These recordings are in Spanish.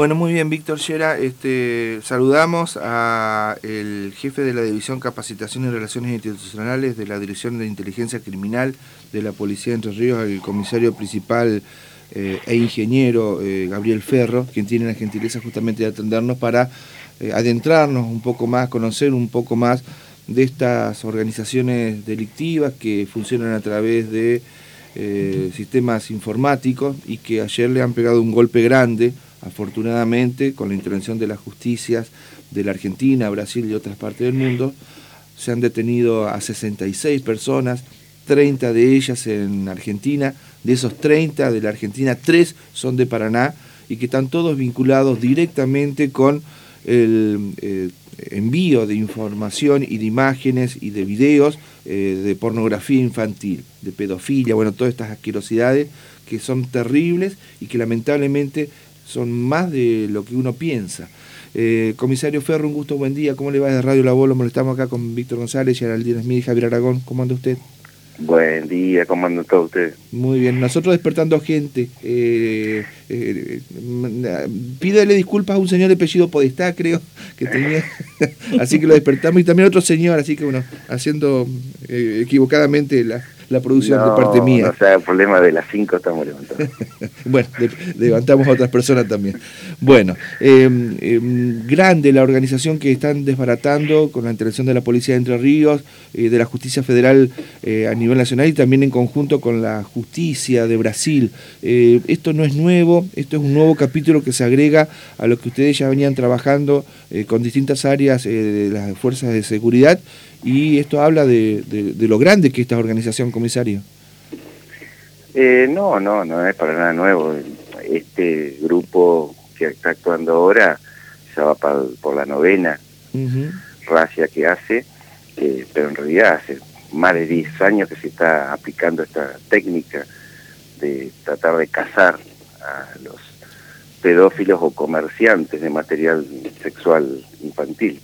Bueno, muy bien, Víctor Yera. Este, saludamos al jefe de la División Capacitación y Relaciones Institucionales de la Dirección de Inteligencia Criminal de la Policía de Entre Ríos, al comisario principal eh, e ingeniero eh, Gabriel Ferro, quien tiene la gentileza justamente de atendernos para eh, adentrarnos un poco más, conocer un poco más de estas organizaciones delictivas que funcionan a través de sistemas informáticos y que ayer le han pegado un golpe grande Afortunadamente, con la intervención de las justicias de la Argentina, Brasil y otras partes del mundo, se han detenido a 66 personas, 30 de ellas en Argentina, de esos 30 de la Argentina, 3 son de Paraná y que están todos vinculados directamente con el eh, envío de información y de imágenes y de videos eh, de pornografía infantil, de pedofilia, bueno, todas estas asquerosidades que son terribles y que lamentablemente son más de lo que uno piensa. Eh, comisario Ferro, un gusto, buen día. ¿Cómo le va de Radio La Bola? Molestamos acá con Víctor González, Geraldine Smith y Javier Aragón. ¿Cómo anda usted? Buen día, ¿cómo anda todo usted? Muy bien, nosotros despertando gente. Eh, eh, pídele disculpas a un señor de apellido Podestá, creo, que tenía. así que lo despertamos. Y también a otro señor, así que bueno, haciendo eh, equivocadamente la, la producción de parte mía. O sea, el problema de las cinco estamos levantando. bueno, levantamos a otras personas también. Bueno, em, em, grande la organización que están desbaratando con la intervención de la Policía de Entre Ríos, eh, de la Justicia Federal eh, a nivel nacional y también en conjunto con la Justicia de Brasil. Eh, esto no es nuevo, esto es un nuevo capítulo que se agrega a lo que ustedes ya venían trabajando con distintas áreas de las fuerzas de seguridad y esto habla de, de, lo grande que es esta organización, comisario. Eh, no, no, no es para nada nuevo. Este grupo que está actuando ahora ya va por la novena racia que hace, eh, pero en realidad hace más de 10 años que se está aplicando esta técnica de tratar de cazar a los pedófilos o comerciantes de material sexual infantil.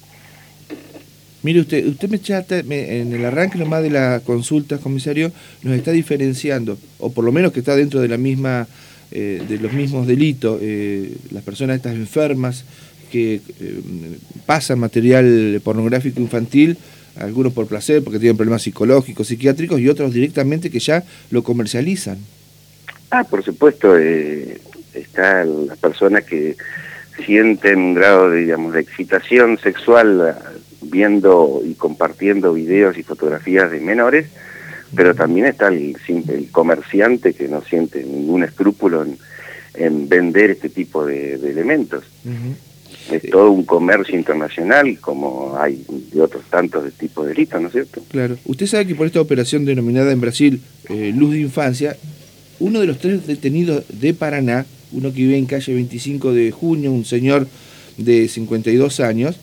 Mire usted, usted me chata, en el arranque nomás de la consulta, comisario, nos está diferenciando, o por lo menos que está dentro de la misma, eh, de los mismos delitos, eh, las personas estas enfermas que eh, pasan material pornográfico infantil, algunos por placer, porque tienen problemas psicológicos, psiquiátricos, y otros directamente que ya lo comercializan. Ah, por supuesto, están las personas que sienten un grado digamos, de excitación sexual viendo y compartiendo videos y fotografías de menores, pero también está el, el comerciante que no siente ningún escrúpulo en, vender este tipo de, elementos. Es todo un comercio internacional, como hay de otros tantos de tipo de delitos, ¿no es cierto? Claro. Usted sabe que por esta operación denominada en Brasil eh, Luz de Infancia, uno de los tres detenidos de Paraná, uno que vive en calle 25 de junio, un señor de 52 años,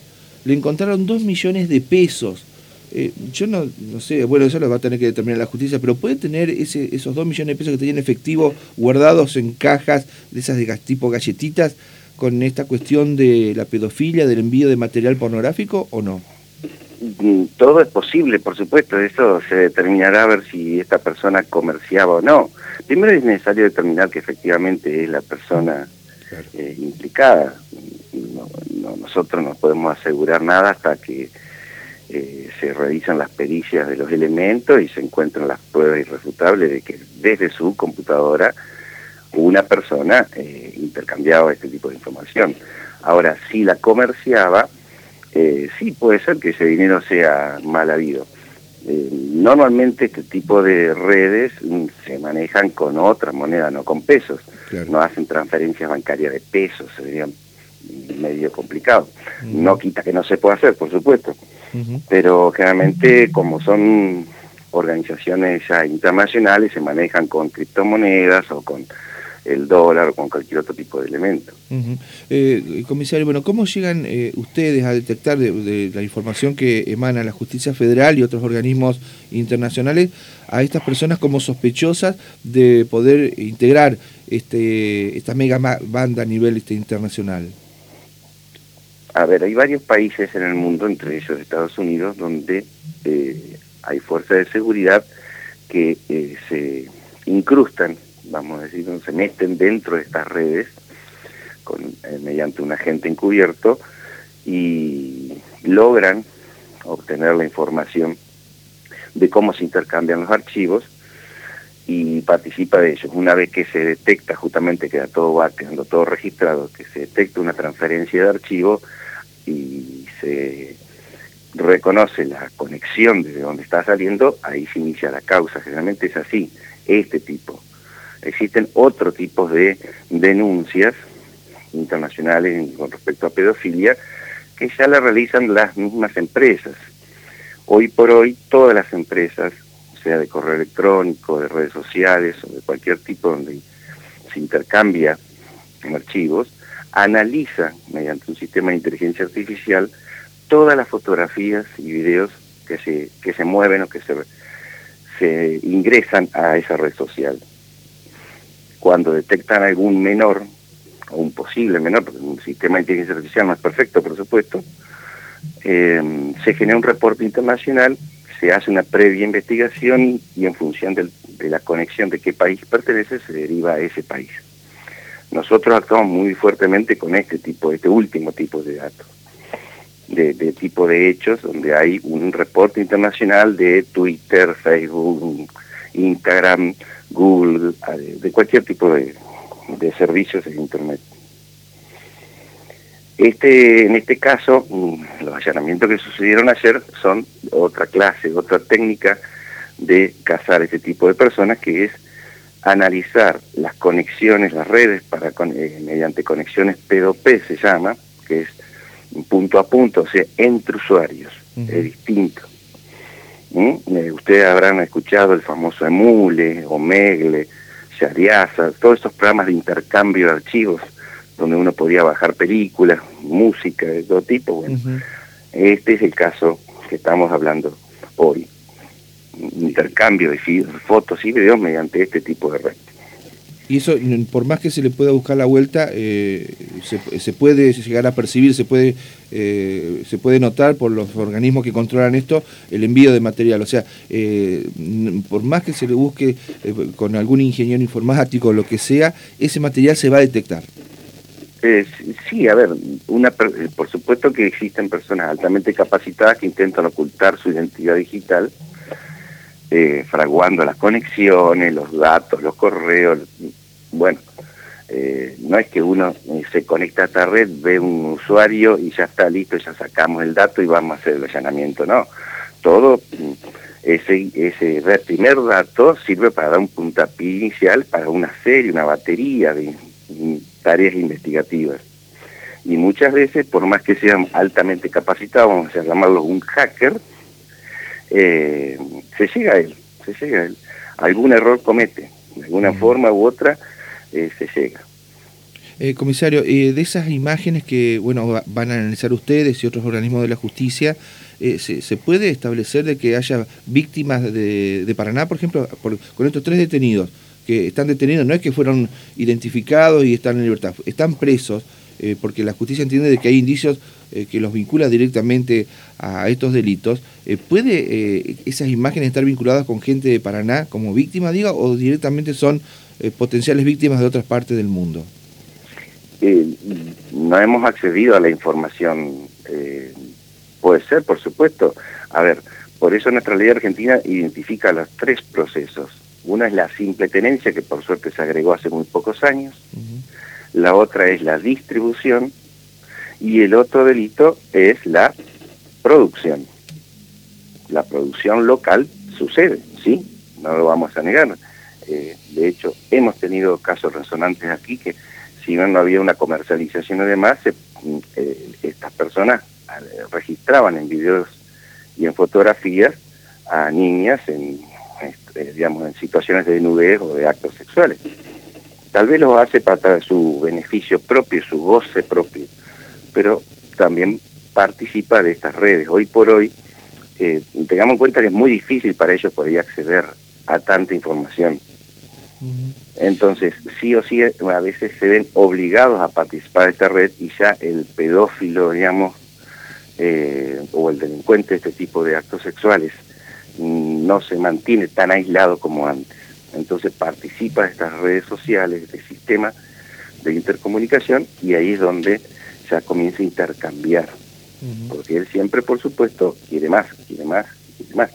le encontraron dos millones de pesos. Eh, yo no, no sé, bueno, eso lo va a tener que determinar la justicia, pero puede tener ese, esos dos millones de pesos que tenían efectivo guardados en cajas de esas de tipo galletitas con esta cuestión de la pedofilia, del envío de material pornográfico o no? Mm, todo es posible, por supuesto, eso se determinará a ver si esta persona comerciaba o no. Primero es necesario determinar que efectivamente es la persona eh, implicada nosotros no podemos asegurar nada hasta que eh, se realizan las pericias de los elementos y se encuentran las pruebas irrefutables de que desde su computadora una persona eh, intercambiaba este tipo de información. Ahora, si la comerciaba, eh, sí puede ser que ese dinero sea mal habido. normalmente este tipo de redes mm, se manejan con otra moneda, no con pesos. No hacen transferencias bancarias de pesos, serían medio complicado. No quita que no se pueda hacer, por supuesto, pero generalmente como son organizaciones ya internacionales se manejan con criptomonedas o con el dólar o con cualquier otro tipo de elemento. Eh, comisario, bueno, ¿cómo llegan eh, ustedes a detectar de, la información que emana la justicia federal y otros organismos internacionales a estas personas como sospechosas de poder integrar este, esta mega banda a nivel este, internacional? A ver, hay varios países en el mundo, entre ellos Estados Unidos, donde eh, hay fuerzas de seguridad que eh, se incrustan, vamos a decir, se meten dentro de estas redes con, eh, mediante un agente encubierto y logran obtener la información de cómo se intercambian los archivos y participa de ellos. Una vez que se detecta justamente, que todo va quedando todo registrado, que se detecta una transferencia de archivo y se reconoce la conexión desde donde está saliendo, ahí se inicia la causa. Generalmente es así, este tipo. Existen otros tipos de denuncias internacionales con respecto a pedofilia que ya la realizan las mismas empresas. Hoy por hoy todas las empresas, sea de correo electrónico, de redes sociales o de cualquier tipo donde se intercambia en archivos, analiza mediante un sistema de inteligencia artificial todas las fotografías y videos que se, que se mueven o que se, se ingresan a esa red social. Cuando detectan algún menor, o un posible menor, porque un sistema de inteligencia artificial no es perfecto, por supuesto, eh, se genera un reporte internacional, se hace una previa investigación y en función de la conexión de qué país pertenece, se deriva a ese país. Nosotros actuamos muy fuertemente con este tipo, este último tipo de datos de, tipo de hechos donde hay un reporte internacional de Twitter, Facebook, Instagram, Google, de cualquier tipo de, servicios de Internet. Este, en este caso, mm, los allanamientos que sucedieron ayer son otra clase, otra técnica de cazar este tipo de personas, que es analizar las conexiones, las redes, para eh, mediante conexiones P2P se llama, que es punto a punto, o sea, entre usuarios, es distinto. ¿Mm? Eh, ustedes habrán escuchado el famoso Emule, Omegle, Shariasa, todos estos programas de intercambio de archivos donde uno podía bajar películas, música de todo tipo. Bueno, este es el caso que estamos hablando hoy. Intercambio de fotos y videos mediante este tipo de red. Y eso, por más que se le pueda buscar la vuelta, eh, se, puede llegar a percibir, se puede, eh, se puede notar por los organismos que controlan esto el envío de material. O sea, eh, por más que se le busque con algún ingeniero informático o lo que sea, ese material se va a detectar. Sí, a ver, una, por supuesto que existen personas altamente capacitadas que intentan ocultar su identidad digital eh, fraguando las conexiones, los datos, los correos. Bueno, eh, no es que uno eh, se conecta a esta red, ve un usuario y ya está listo, ya sacamos el dato y vamos a hacer el allanamiento, no. Todo mm, ese, ese primer dato sirve para dar un puntapié inicial para una serie, una batería de tareas investigativas. Y muchas veces, por más que sean altamente capacitados, vamos a llamarlo un hacker, eh, se llega a él, se llega a él. Algún error comete, de alguna forma u otra eh, se llega. Eh, comisario, de esas imágenes que bueno van a analizar ustedes y otros organismos de la justicia, se, puede establecer de que haya víctimas de, Paraná, por ejemplo, con estos tres detenidos que están detenidos, no es que fueron identificados y están en libertad, están presos eh, porque la justicia entiende de que hay indicios eh, que los vincula directamente a estos delitos, eh, ¿puede esas imágenes estar vinculadas con gente de Paraná como víctima, diga, o directamente son potenciales víctimas de otras partes del mundo? no hemos accedido a la información. puede ser, por supuesto. A ver, por eso nuestra ley argentina identifica los tres procesos. Una es la simple tenencia, que por suerte se agregó hace muy pocos años la otra es la distribución y el otro delito es la producción. La producción local sucede, ¿sí? No lo vamos a negar. Eh, de hecho, hemos tenido casos resonantes aquí que si no, no había una comercialización y demás, eh, estas personas eh, registraban en videos y en fotografías a niñas en, digamos, en situaciones de desnudez o de actos sexuales. Tal vez lo hace para su beneficio propio, su goce propio, pero también participa de estas redes. Hoy por hoy, eh, tengamos en cuenta que es muy difícil para ellos poder acceder a tanta información. Entonces, sí o sí, a veces se ven obligados a participar de esta red y ya el pedófilo, digamos, eh, o el delincuente de este tipo de actos sexuales no se mantiene tan aislado como antes entonces participa de estas redes sociales, de este sistema, de intercomunicación y ahí es donde ya comienza a intercambiar. Porque él siempre, por supuesto, quiere más, quiere más, quiere más.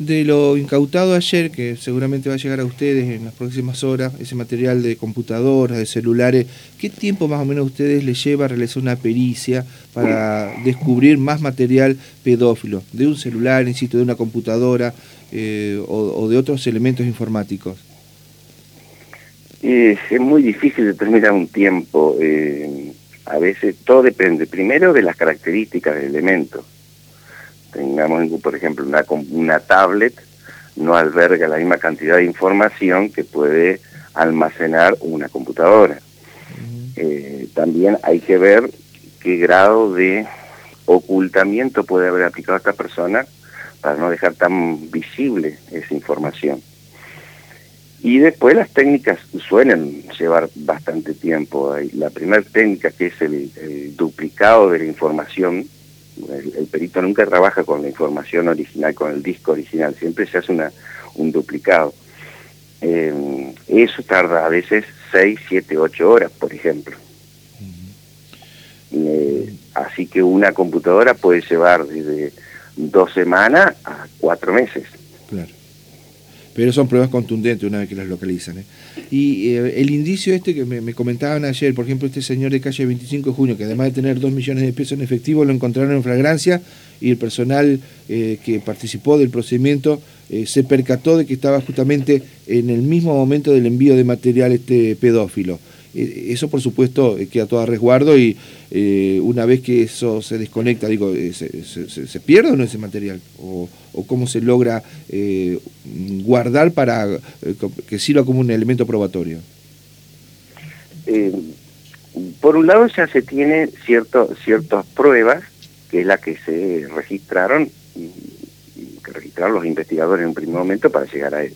De lo incautado ayer, que seguramente va a llegar a ustedes en las próximas horas, ese material de computadoras, de celulares, ¿qué tiempo más o menos a ustedes les lleva a realizar una pericia para descubrir más material pedófilo? De un celular, insisto, de una computadora eh, o de otros elementos informáticos. Es, muy difícil determinar un tiempo. Eh, a veces todo depende, primero, de las características del elemento. Tengamos, por ejemplo, una, una tablet no alberga la misma cantidad de información que puede almacenar una computadora. Eh, también hay que ver qué grado de ocultamiento puede haber aplicado esta persona para no dejar tan visible esa información. Y después las técnicas suelen llevar bastante tiempo. La primera técnica que es el, duplicado de la información, el, perito nunca trabaja con la información original, con el disco original, siempre se hace una, un duplicado. Eh, eso tarda a veces 6, 7, 8 horas, por ejemplo. Eh, así que una computadora puede llevar desde dos semanas a cuatro meses. Claro pero son pruebas contundentes una vez que las localizan. ¿eh? Y eh, el indicio este que me, comentaban ayer, por ejemplo, este señor de calle 25 de junio, que además de tener 2 millones de pesos en efectivo, lo encontraron en flagrancia y el personal eh, que participó del procedimiento se percató de que estaba justamente en el mismo momento del envío de material este pedófilo. Eh, eso por supuesto eh, queda todo a resguardo y eh, una vez que eso se desconecta, digo, ¿se, pierde o no ese material? ¿O, cómo se logra guardar para que sirva como un elemento probatorio? por un lado ya se tiene cierto, ciertas pruebas, que es la que se registraron, que registraron los investigadores en un primer momento para llegar a él.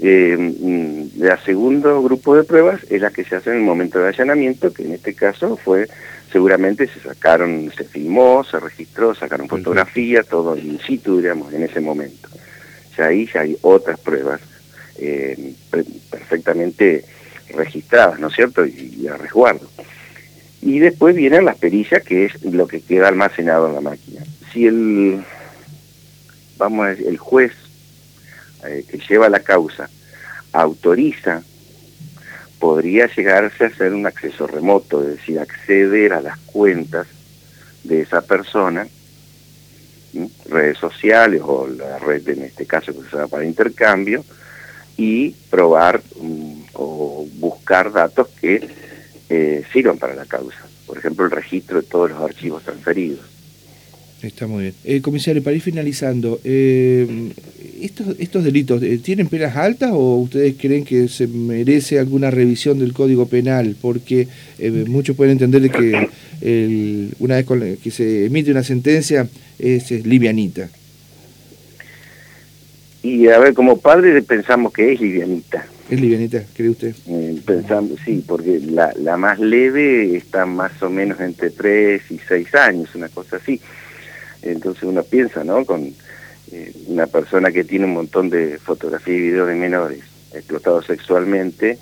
Eh, mm, el segundo grupo de pruebas es la que se hace en el momento de allanamiento, que en este caso fue, seguramente se sacaron, se filmó, se registró, sacaron fotografía, todo in situ, digamos, en ese momento. Ya ahí ya hay otras pruebas eh, perfectamente registradas, ¿no es cierto? Y, a resguardo. Y después vienen las perillas, que es lo que queda almacenado en la máquina. Si el, vamos a decir, el juez eh, que lleva la causa autoriza, podría llegarse a hacer un acceso remoto, es decir, acceder a las cuentas de esa persona, redes sociales o la red en este caso que se para intercambio, y probar mm, o buscar datos que eh, sirvan para la causa. Por ejemplo, el registro de todos los archivos transferidos. Está muy bien. Eh, comisario, para ir finalizando, eh, estos, estos delitos, eh, ¿tienen penas altas o ustedes creen que se merece alguna revisión del Código Penal? Porque eh, muchos pueden entender que una vez que se emite una sentencia es, livianita. Y a ver, como padre pensamos que es livianita. ¿Es livianita, cree usted? Eh, pensamos, sí, porque la, la más leve está más o menos entre 3 y 6 años, una cosa así. Entonces uno piensa, ¿no? Con eh, una persona que tiene un montón de fotografías y videos de menores explotados sexualmente,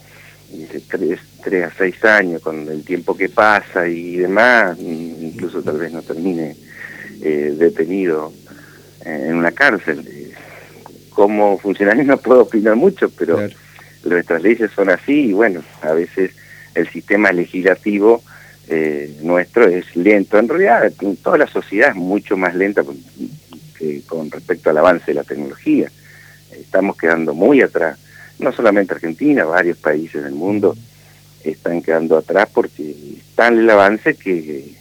de tres, a seis años, con el tiempo que pasa y demás, incluso tal vez no termine eh, detenido en una cárcel. Como funcionario no puedo opinar mucho, pero nuestras leyes son así y bueno, a veces el sistema legislativo eh, nuestro es lento. En realidad, toda la sociedad es mucho más lenta con respecto al avance de la tecnología. Estamos quedando muy atrás, no solamente Argentina, varios países del mundo están quedando atrás porque están el avance que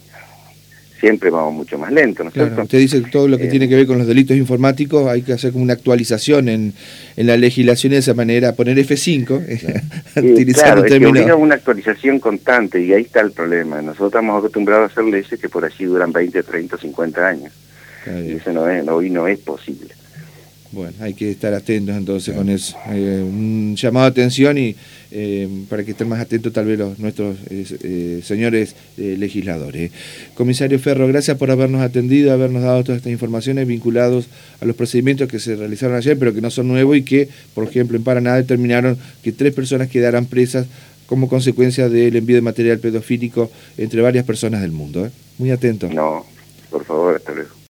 siempre vamos mucho más lento, ¿no Usted dice que todo lo que eh, tiene que ver con los delitos informáticos hay que hacer como una actualización en, en la legislación de esa manera, poner F5, utilizando claro, es que una actualización constante y ahí está el problema. Nosotros estamos acostumbrados a hacer leyes que por allí duran 20, 30, 50 años. Y eso no es, hoy no es posible. Bueno, hay que estar atentos entonces con eso. Eh, un llamado de atención y eh, para que estén más atentos tal vez los, nuestros eh, señores legisladores. Comisario Ferro, gracias por habernos atendido, habernos dado todas estas informaciones vinculadas a los procedimientos que se realizaron ayer, pero que no son nuevos y que, por ejemplo, en Paraná determinaron que tres personas quedaran presas como consecuencia del envío de material pedofílico entre varias personas del mundo. Muy atento. No, por favor, hasta luego.